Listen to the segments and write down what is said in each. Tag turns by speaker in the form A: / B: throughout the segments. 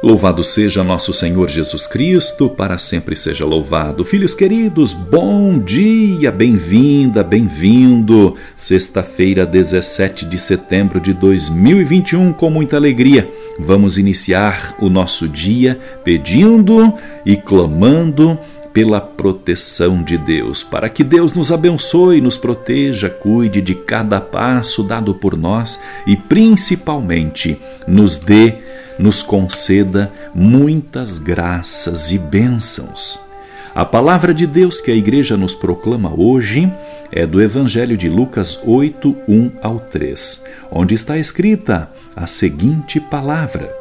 A: Louvado seja nosso Senhor Jesus Cristo, para sempre seja louvado. Filhos queridos, bom dia, bem-vinda, bem-vindo. Sexta-feira, 17 de setembro de 2021, com muita alegria, vamos iniciar o nosso dia pedindo e clamando pela proteção de Deus, para que Deus nos abençoe, nos proteja, cuide de cada passo dado por nós e principalmente nos dê nos conceda muitas graças e bênçãos. A palavra de Deus que a igreja nos proclama hoje é do Evangelho de Lucas 8, 1 ao 3, onde está escrita a seguinte palavra: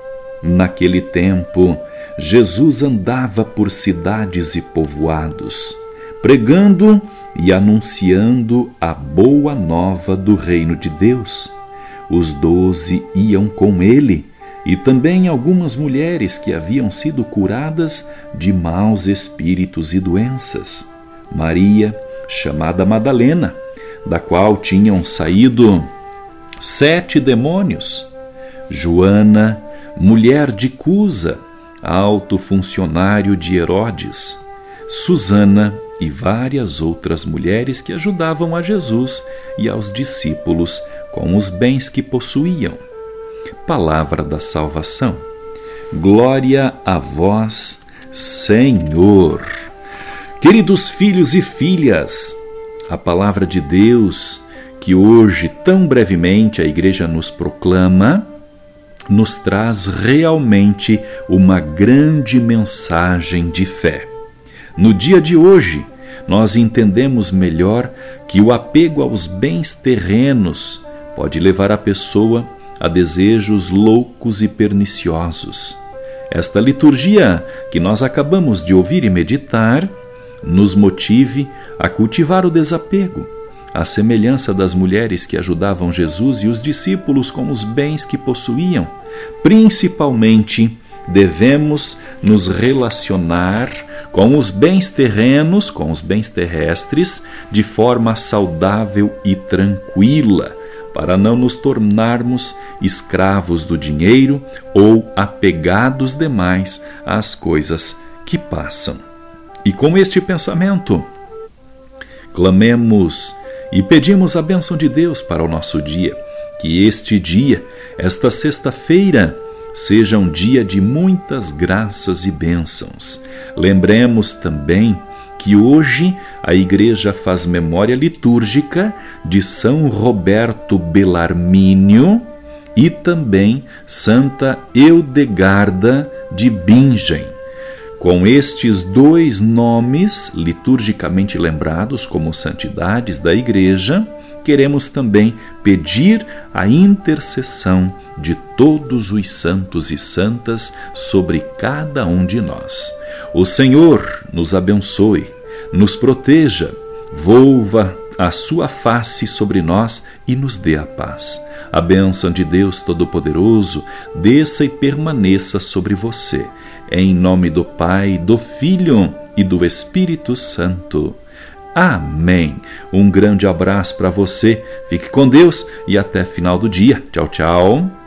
A: Naquele tempo, Jesus andava por cidades e povoados, pregando e anunciando a boa nova do reino de Deus. Os doze iam com ele e também algumas mulheres que haviam sido curadas de maus espíritos e doenças. Maria, chamada Madalena, da qual tinham saído sete demônios. Joana, mulher de Cusa, alto funcionário de Herodes. Susana e várias outras mulheres que ajudavam a Jesus e aos discípulos com os bens que possuíam palavra da salvação. Glória a vós, Senhor. Queridos filhos e filhas, a palavra de Deus que hoje tão brevemente a igreja nos proclama, nos traz realmente uma grande mensagem de fé. No dia de hoje, nós entendemos melhor que o apego aos bens terrenos pode levar a pessoa a desejos loucos e perniciosos. Esta liturgia que nós acabamos de ouvir e meditar nos motive a cultivar o desapego, à semelhança das mulheres que ajudavam Jesus e os discípulos com os bens que possuíam. Principalmente, devemos nos relacionar com os bens terrenos, com os bens terrestres, de forma saudável e tranquila para não nos tornarmos escravos do dinheiro ou apegados demais às coisas que passam. E com este pensamento, clamemos e pedimos a bênção de Deus para o nosso dia. Que este dia, esta sexta-feira, seja um dia de muitas graças e bênçãos. Lembremos também que hoje a Igreja faz memória litúrgica de São Roberto Belarmínio e também Santa Eudegarda de Bingen. Com estes dois nomes liturgicamente lembrados como santidades da Igreja, queremos também pedir a intercessão de todos os santos e santas sobre cada um de nós. O Senhor nos abençoe, nos proteja, volva a sua face sobre nós e nos dê a paz. A bênção de Deus Todo-Poderoso desça e permaneça sobre você. Em nome do Pai, do Filho e do Espírito Santo. Amém. Um grande abraço para você. Fique com Deus e até final do dia. Tchau, tchau.